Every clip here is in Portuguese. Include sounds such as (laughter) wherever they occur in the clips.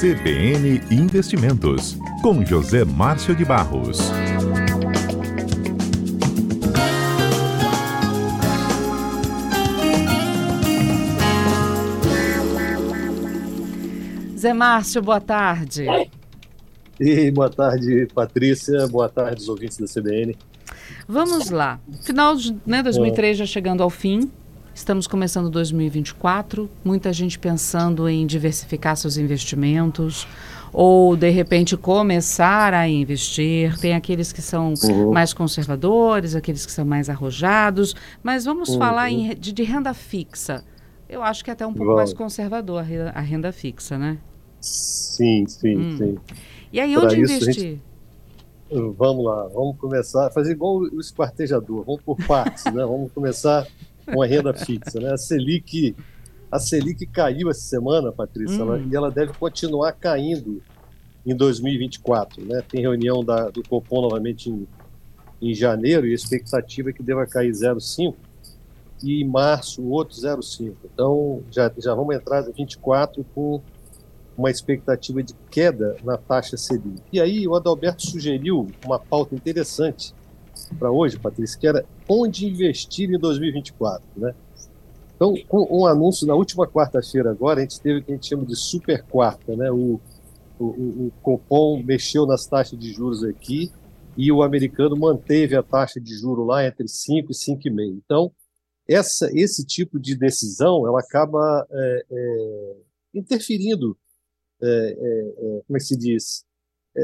CBN Investimentos, com José Márcio de Barros. Zé Márcio, boa tarde. E boa tarde, Patrícia. Boa tarde, os ouvintes da CBN. Vamos lá. Final de né, 2003 já chegando ao fim. Estamos começando 2024. Muita gente pensando em diversificar seus investimentos ou de repente começar a investir. Tem aqueles que são uhum. mais conservadores, aqueles que são mais arrojados. Mas vamos uhum. falar em, de, de, renda fixa. Eu acho que é até um pouco mais conservador a renda fixa, né? Sim, sim, hum. sim. E aí, onde investir? Gente... Vamos lá, vamos começar fazer igual o esquartejador, vamos por partes, né? Vamos começar com a renda fixa, né? A Selic, a Selic caiu essa semana, Patrícia, hum. ela, e ela deve continuar caindo em 2024, né? Tem reunião da, do Copom novamente em, em janeiro e a expectativa é que deva cair 0,5 e em março outro 0,5. Então já, já vamos entrar em 24 com uma expectativa de queda na taxa Selic. E aí o Adalberto sugeriu uma pauta interessante para hoje, Patrícia, que era onde investir em 2024, né? Então, com um anúncio na última quarta-feira agora, a gente teve o que a gente chama de super quarta, né? O, o, o Copom mexeu nas taxas de juros aqui e o americano manteve a taxa de juros lá entre 5 e 5,5. Então, essa, esse tipo de decisão, ela acaba é, é, interferindo é, é, é, como é que se diz,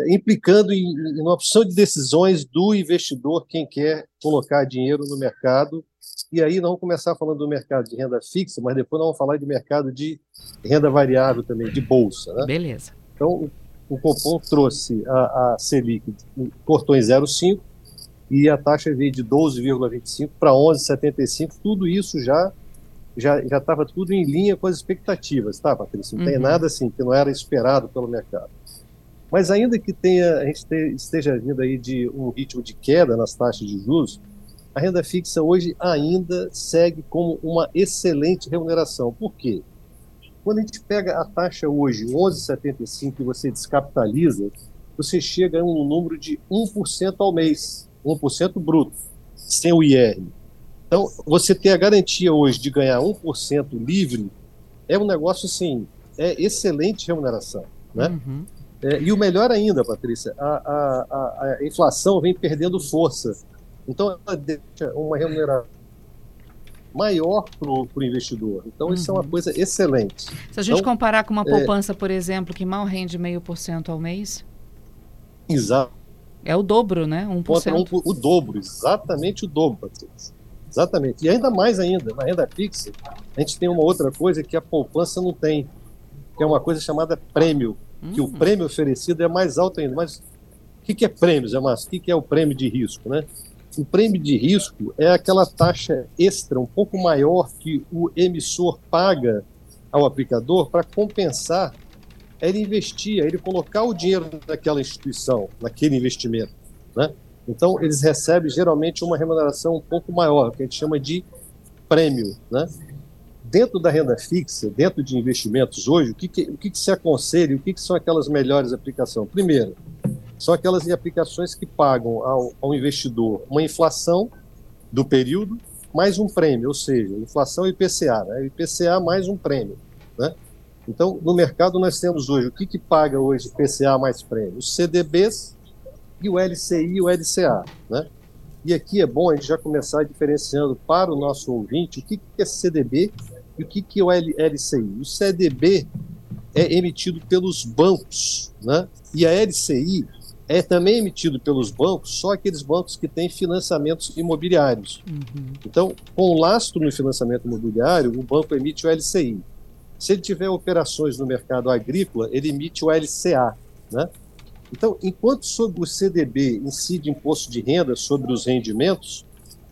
implicando em, em, uma opção de decisões do investidor, quem quer colocar dinheiro no mercado. E aí vamos começar falando do mercado de renda fixa, mas depois nós vamos falar de mercado de renda variável também, de bolsa. Né? Beleza. Então, o Copom trouxe a, a Selic, cortou em 0,5 e a taxa veio de 12,25 para 11,75, tudo isso já já estava tudo em linha com as expectativas, tá, Patrícia? Não uhum. tem nada assim que não era esperado pelo mercado. Mas ainda que tenha, a gente te, esteja vindo aí de um ritmo de queda nas taxas de juros, a renda fixa hoje ainda segue como uma excelente remuneração. Por quê? Quando a gente pega a taxa hoje, 11,75, e você descapitaliza, você chega a um número de 1% ao mês, 1% bruto, sem o IR. Então, você ter a garantia hoje de ganhar 1% livre é um negócio, assim, é excelente remuneração, né? Uhum. É, e o melhor ainda, Patrícia, a, a, a, inflação vem perdendo força. Então, ela deixa uma remuneração maior para o investidor. Então, uhum. isso é uma uhum. coisa excelente. Se a gente então, comparar com uma é poupança, é... por exemplo, que mal rende meio por cento ao mês? Exato. É o dobro, né? 1%. Contra um, o dobro, exatamente o dobro, Patrícia. Exatamente. E ainda mais ainda, na renda fixa, a gente tem uma outra coisa que a poupança não tem, que é uma coisa chamada prêmio, uhum. que o hum. prêmio oferecido é mais alto ainda. Mas o que, é prêmio, Zé Márcio? O que, que é o prêmio de risco, né? O prêmio de risco é aquela taxa extra, um pouco maior, que o emissor paga ao aplicador para compensar ele investir, ele colocar o dinheiro naquela instituição, naquele investimento, né? Então, eles recebem geralmente uma remuneração um pouco maior, que a gente chama de prêmio. Né? Dentro da renda fixa, dentro de investimentos hoje, o que, que o que, que, se aconselha, o que, que são aquelas melhores aplicações? Primeiro, são aquelas aplicações que pagam ao, ao investidor uma inflação do período mais um prêmio, ou seja, inflação e IPCA, né? IPCA mais um prêmio. Né? Então, no mercado nós temos hoje, o que, que paga hoje IPCA mais prêmio? Os CDBs e o LCI e o LCA. Né? E aqui é bom a gente já começar diferenciando para o nosso ouvinte o que, que é CDB e o que, que é o LCI. O CDB é emitido pelos bancos, né? e a LCI é também emitido pelos bancos, só aqueles bancos que têm financiamentos imobiliários. Uhum. Então, com lastro no financiamento imobiliário, o banco emite o LCI. Se ele tiver operações no mercado agrícola, ele emite o LCA, né? Então, enquanto sobre o CDB incide imposto de renda sobre os rendimentos,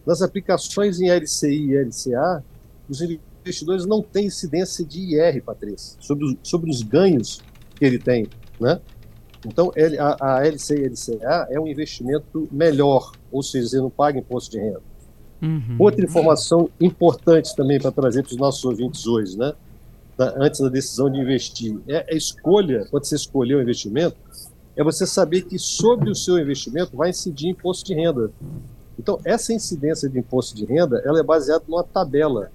nas aplicações em LCI e LCA, os investidores não têm incidência de IR, Patrícia, sobre os, sobre os ganhos que ele tem. Né? Então, a, a LCI e LCA é um investimento melhor, ou seja, ele não paga imposto de renda. Uhum. Outra informação importante também para trazer para os nossos ouvintes hoje, né? antes da decisão de investir. É a escolha, quando você escolher o investimento, é você saber que sobre o seu investimento vai incidir imposto de renda. Então, essa incidência de imposto de renda, ela é baseada numa tabela.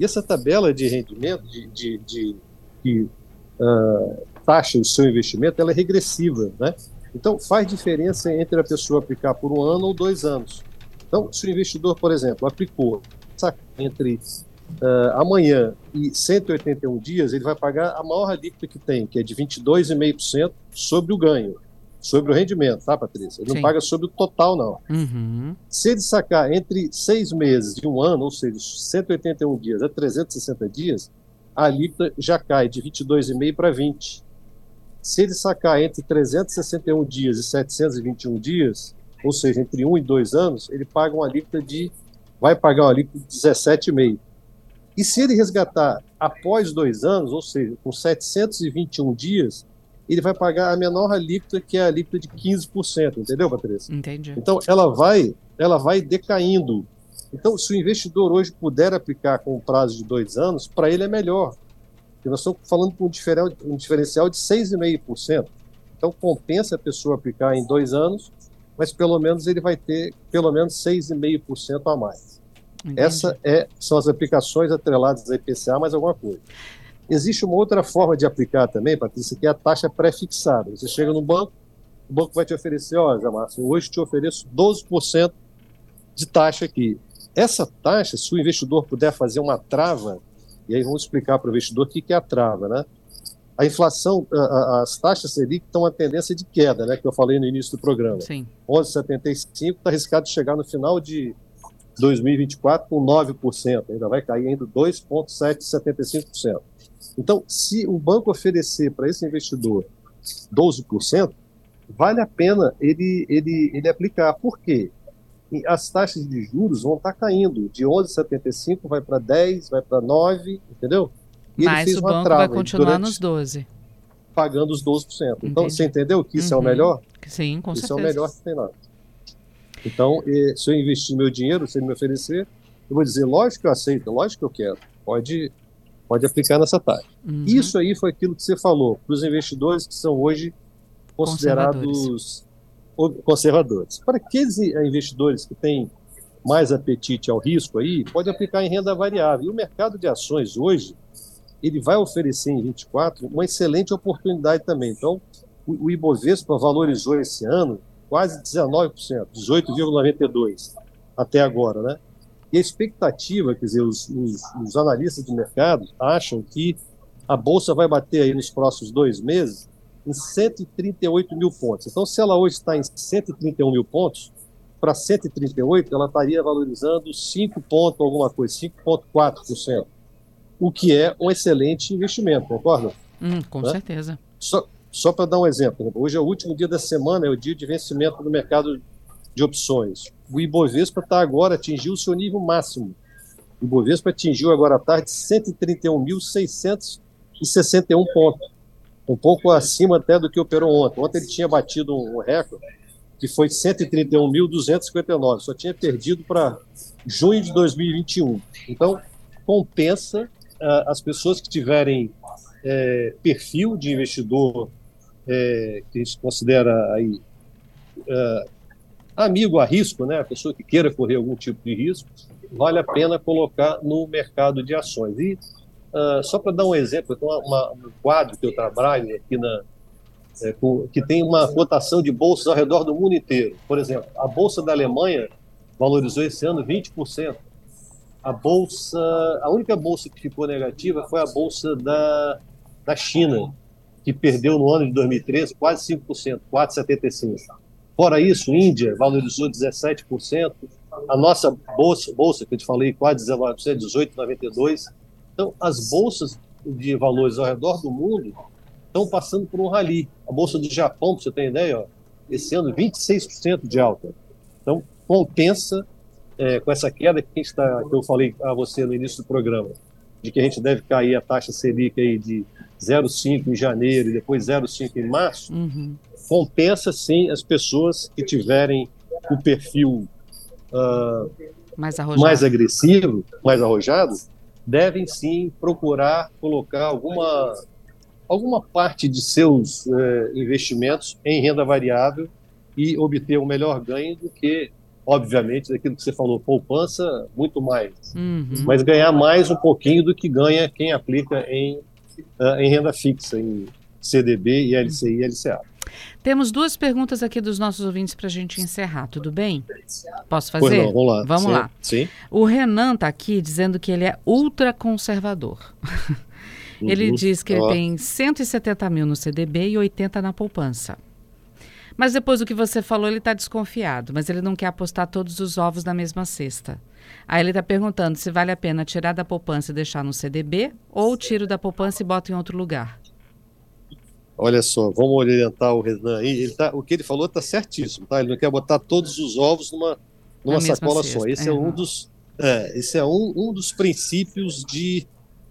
E essa tabela de rendimento, de, de, de uh, taxa o seu investimento, ela é regressiva, né? Então, faz diferença entre a pessoa aplicar por um ano ou dois anos. Então, se o investidor, por exemplo, aplicou entre uh, amanhã e 181 dias, ele vai pagar a maior alíquota que tem, que é de 22,5% sobre o ganho, sobre o rendimento, tá, Patrícia? Ele Sim. não paga sobre o total, não. Uhum. Se ele sacar entre seis meses e um ano, ou seja, 181 dias a 360 dias, a alíquota já cai de 22,5% para 20%. Se ele sacar entre 361 dias e 721 dias, ou seja, entre um e dois anos, ele paga uma alíquota de vai pagar uma alíquota de 17,5%. E se ele resgatar após dois anos, ou seja, com 721 dias, ele vai pagar a menor alíquota, que é a alíquota de 15%, entendeu, Patrícia? Entendi. Então, ela vai, ela vai decaindo. Então, se o investidor hoje puder aplicar com um prazo de dois anos, para ele é melhor. Porque nós estamos falando com um diferencial, de 6,5%. Então, compensa a pessoa aplicar em dois anos, mas pelo menos ele vai ter pelo menos 6,5% a mais. Entendi. Essa é, são as aplicações atreladas à IPCA, mais alguma coisa. Existe uma outra forma de aplicar também, Patrícia, que é a taxa pré-fixada. Você chega no banco, o banco vai te oferecer, olha, Márcio, hoje te ofereço 12% de taxa aqui. Essa taxa, se o investidor puder fazer uma trava, e aí vamos explicar para o investidor o que é a trava, né? A inflação, a, a, as taxas Selic estão uma tendência de queda, né? Que eu falei no início do programa. Sim. 11,75 está arriscado de chegar no final de 2024 com 9%, ainda vai cair ainda 2,775%. Então, se o banco oferecer para esse investidor 12%, vale a pena ele, ele, ele aplicar. Por quê? As taxas de juros vão estar tá caindo, de 11,75 vai para 10, vai para 9, entendeu? E Mas o banco vai continuar nos 12. Pagando os 12%. Então, Entendi. Então, você entendeu que isso uhum. é o uhum. melhor? Sim, com isso certeza. Isso é o melhor que tem lá. Então, se eu investir meu dinheiro, se ele me oferecer, eu vou dizer, lógico que eu aceito, lógico que eu quero. Pode, pode aplicar nessa taxa. Uhum. Isso aí foi aquilo que você falou para os investidores que são hoje considerados conservadores. conservadores. Para aqueles investidores que têm mais apetite ao risco aí, pode aplicar em renda variável. E o mercado de ações hoje, ele vai oferecer em 24 uma excelente oportunidade também. Então, o, o Ibovespa valorizou esse ano quase 19%, 18,92% até agora, né? E a expectativa, quer dizer, os, os, os, analistas de mercado acham que a Bolsa vai bater aí nos próximos dois meses em 138 mil pontos. Então, se ela hoje está em 131 mil pontos, para 138 ela estaria valorizando 5 pontos, alguma coisa, 5,4%, o que é um excelente investimento, concorda? Hum, com né? certeza. Só, só para dar um exemplo, hoje é o último dia da semana, é o dia de vencimento do mercado de opções. O Ibovespa está agora, atingiu o seu nível máximo. O Ibovespa atingiu agora à tarde 131.661 pontos, um pouco acima até do que operou ontem. Ontem ele tinha batido um recorde, que foi 131.259, só tinha perdido para junho de 2021. Então, compensa uh, as pessoas que tiverem é, perfil de investidor é, que a gente considera aí é, amigo a risco, né, a pessoa que queira correr algum tipo de risco, vale a pena colocar no mercado de ações. E uh, só para dar um exemplo, tem um quadro que eu trabalho aqui na é, com, que tem uma cotação de bolsas ao redor do mundo inteiro. Por exemplo, a bolsa da Alemanha valorizou esse ano 20%. A bolsa, a única bolsa que ficou negativa foi a bolsa da, da China, que perdeu no ano de 2013 quase 5%, 4,75%. Fora isso, Índia valorizou 17%, a nossa bolsa, bolsa que eu te falei, quase 19%, 18,92%. Então, as bolsas de valores ao redor do mundo estão passando por um rally. A bolsa do Japão, para você ter ideia, ó, esse ano 26% de alta. Então, compensa é, com essa queda que, está, que eu falei a você no início do programa, de que a gente deve cair a taxa Selic aí de 0,5 em janeiro e depois 0,5 em março, uhum. Compensa sim as pessoas que tiverem o perfil uh, mais, mais agressivo, mais arrojado, devem sim procurar colocar alguma, alguma parte de seus eh, investimentos em renda variável e obter um melhor ganho do que, obviamente, daquilo que você falou, poupança, muito mais. Uhum. Mas ganhar mais um pouquinho do que ganha quem aplica em, uh, em renda fixa, em CDB e LCI e LCA. Temos duas perguntas aqui dos nossos ouvintes para a gente encerrar, tudo bem? Posso fazer? Não, vamos lá. Vamos Sim. lá. Sim. O Renan está aqui dizendo que ele é ultraconservador. ele uhum. diz que ele tem 170 mil no CDB e 80 na poupança. Mas depois do que você falou, ele está desconfiado, mas ele não quer apostar todos os ovos na mesma cesta. Aí ele está perguntando se vale a pena tirar da poupança e deixar no CDB ou tiro da poupança e bota em outro lugar. Olha só, vamos orientar o Renan aí. Ele tá, o que ele falou está certíssimo, tá? Ele não quer botar todos os ovos numa, numa sacola só. Esse é, um dos, é, esse é um, um dos princípios de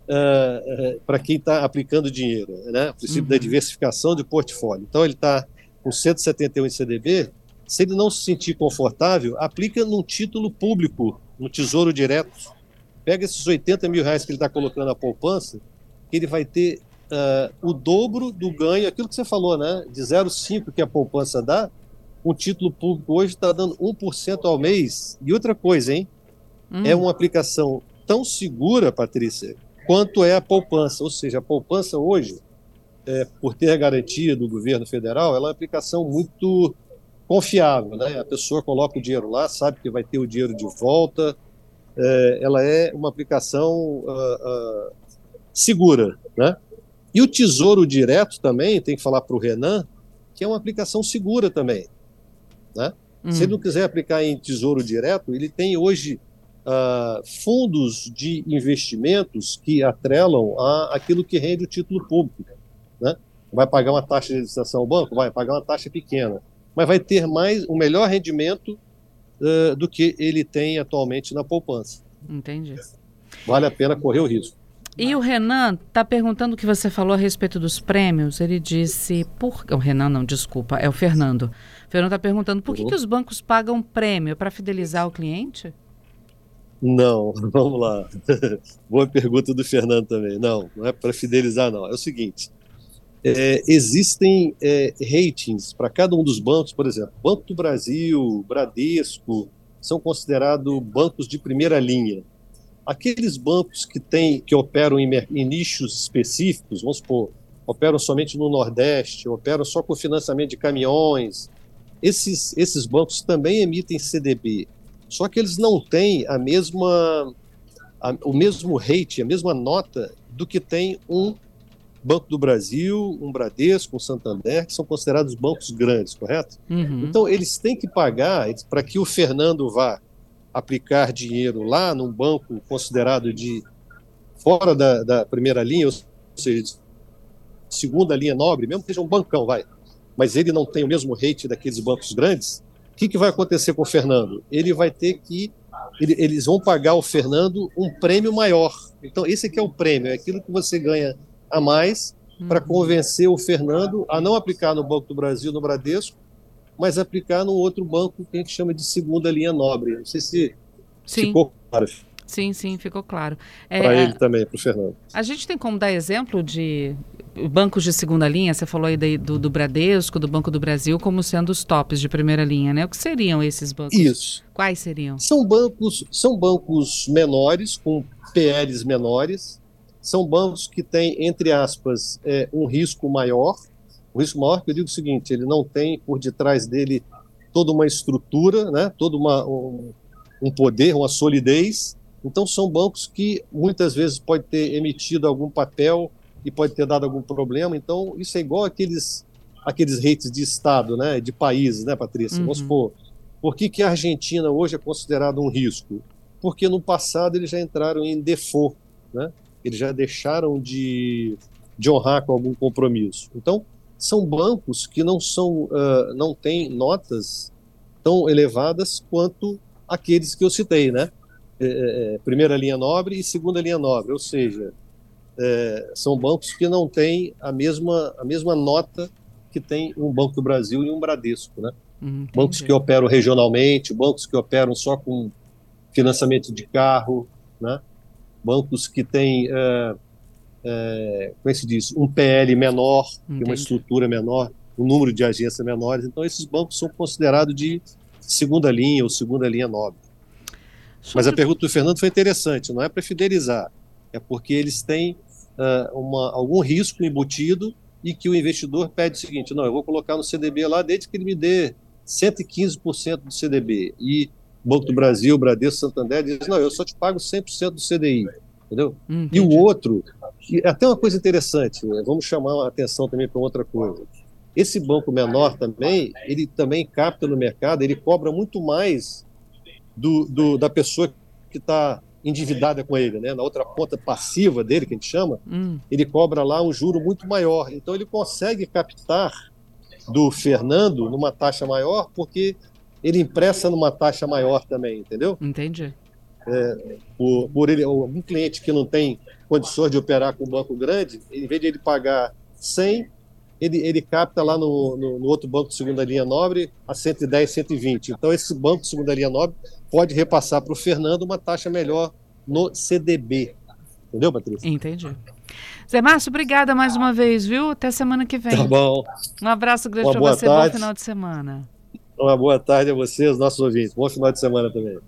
uh, uh, para quem está aplicando dinheiro, né? O princípio uhum. da diversificação de portfólio. Então ele está com 171 em CDB, se ele não se sentir confortável, aplica num título público, no Tesouro Direto. Pega esses 80 mil reais que ele está colocando na poupança, que ele vai ter uh, o dobro do ganho, aquilo que você falou, né? De 0,5 que a poupança dá, um título público hoje está dando 1% ao mês. E outra coisa, hein? Hum. É uma aplicação tão segura, Patrícia, quanto é a poupança. Ou seja, a poupança hoje é, por ter a garantia do governo federal, ela é uma aplicação muito confiável. Né? A pessoa coloca o dinheiro lá, sabe que vai ter o dinheiro de volta. É, ela é uma aplicação uh, uh, segura. Né? E o Tesouro Direto também, tem que falar para o Renan, que é uma aplicação segura também. Né? Hum. Se ele não quiser aplicar em Tesouro Direto, ele tem hoje uh, fundos de investimentos que atrelam a aquilo que rende o título público né? Vai pagar uma taxa de licitação ao banco? Vai pagar uma taxa pequena, mas vai ter mais um melhor rendimento uh, do que ele tem atualmente na poupança. Entendi. Vale a pena correr o risco. E o Renan está perguntando o que você falou a respeito dos prêmios. Ele disse, por o Renan não, desculpa, é o Fernando. O Fernando está perguntando por que, uhum. que os bancos pagam prêmio para fidelizar o cliente? Não, (laughs) vamos lá. (laughs) Boa pergunta do Fernando também. Não, não é para fidelizar, não. É o seguinte: é, existem é, ratings para cada um dos bancos, por exemplo, Banco do Brasil, Bradesco, são considerados bancos de primeira linha. Aqueles bancos que têm, que operam em, em nichos específicos, vamos supor, operam somente no Nordeste, operam só com financiamento de caminhões, esses, esses bancos também emitem CDB, só que eles não têm a mesma, a, o mesmo rate, a mesma nota do que tem um Banco do Brasil, um Bradesco, um Santander, que são considerados bancos grandes, correto? Uhum. Então, eles têm que pagar para que o Fernando vá aplicar dinheiro lá num banco considerado de fora da, da primeira linha, ou seja, segunda linha nobre, mesmo que seja um bancão, vai, mas ele não tem o mesmo rate daqueles bancos grandes, o que, que vai acontecer com o Fernando? Ele vai ter que ele, eles vão pagar ao Fernando um prêmio maior. Então, esse aqui é o prêmio, é aquilo que você ganha a mais para uhum. convencer o Fernando a não aplicar no Banco do Brasil, no Bradesco, mas aplicar no outro banco que a gente chama de segunda linha nobre. Não sei se sim. ficou claro. Sim, sim, ficou claro. É, para ele também, para o Fernando. A gente tem como dar exemplo de bancos de segunda linha? Você falou aí do, do Bradesco, do Banco do Brasil, como sendo os tops de primeira linha, né? O que seriam esses bancos? Isso. Quais seriam? São bancos, são bancos menores, com PLs menores, são bancos que têm, entre aspas, é, um risco maior. O risco maior que eu digo o seguinte, ele não tem por detrás dele toda uma estrutura, né, todo uma, um, um poder, uma solidez. Então são bancos que muitas vezes pode ter emitido algum papel e pode ter dado algum problema. Então isso é igual aqueles aqueles rates de estado, né, de países, né, Patrícia? Uhum. Vamos supor, por que, que a Argentina hoje é considerada um risco? Porque no passado eles já entraram em default, né? eles já deixaram de, de honrar com algum compromisso. Então, são bancos que não são, uh, não têm notas tão elevadas quanto aqueles que eu citei, né? É, é, é, primeira linha nobre e segunda linha nobre, ou seja, é, são bancos que não têm a mesma, a mesma nota que tem um Banco do Brasil e um Bradesco, né? Hum, bancos que operam regionalmente, bancos que operam só com financiamento de carro, né? bancos que têm, é, é, como é que se diz, um PL menor, uma estrutura menor, um número de agências menores. Então, esses bancos são considerados de segunda linha ou segunda linha nobre. Mas a pergunta do Fernando foi interessante, não é para fidelizar, é porque eles têm uh, uma, algum risco embutido e que o investidor pede o seguinte: não, eu vou colocar no CDB lá desde que ele me dê 115% do CDB. E Banco do Brasil, Bradesco, Santander diz: não, eu só te pago 100% do CDI. Entendeu? E o outro, e até uma coisa interessante, né? vamos chamar a atenção também para outra coisa. Esse banco menor também, ele também capta no mercado, ele cobra muito mais do, do da pessoa que está endividada com ele, né? Na outra ponta passiva dele, que a gente chama, hum. ele cobra lá um juro muito maior. Então ele consegue captar do Fernando numa taxa maior, porque ele empresta numa taxa maior também, entendeu? Entendi. É, por, por ele, algum cliente que não tem condições de operar com um banco grande, em vez de ele pagar 100, ele, ele capta lá no, no, no, outro banco de segunda linha nobre a 110, 120. Então, esse banco de segunda linha nobre pode repassar para o Fernando uma taxa melhor no CDB. Entendeu, Patrícia? Entendi. Zé Márcio, obrigada mais uma vez, viu? Até semana que vem. Tá bom. Um abraço grande para você, tarde. bom final de semana. Uma boa tarde a vocês, nossos ouvintes. Bom final de semana também.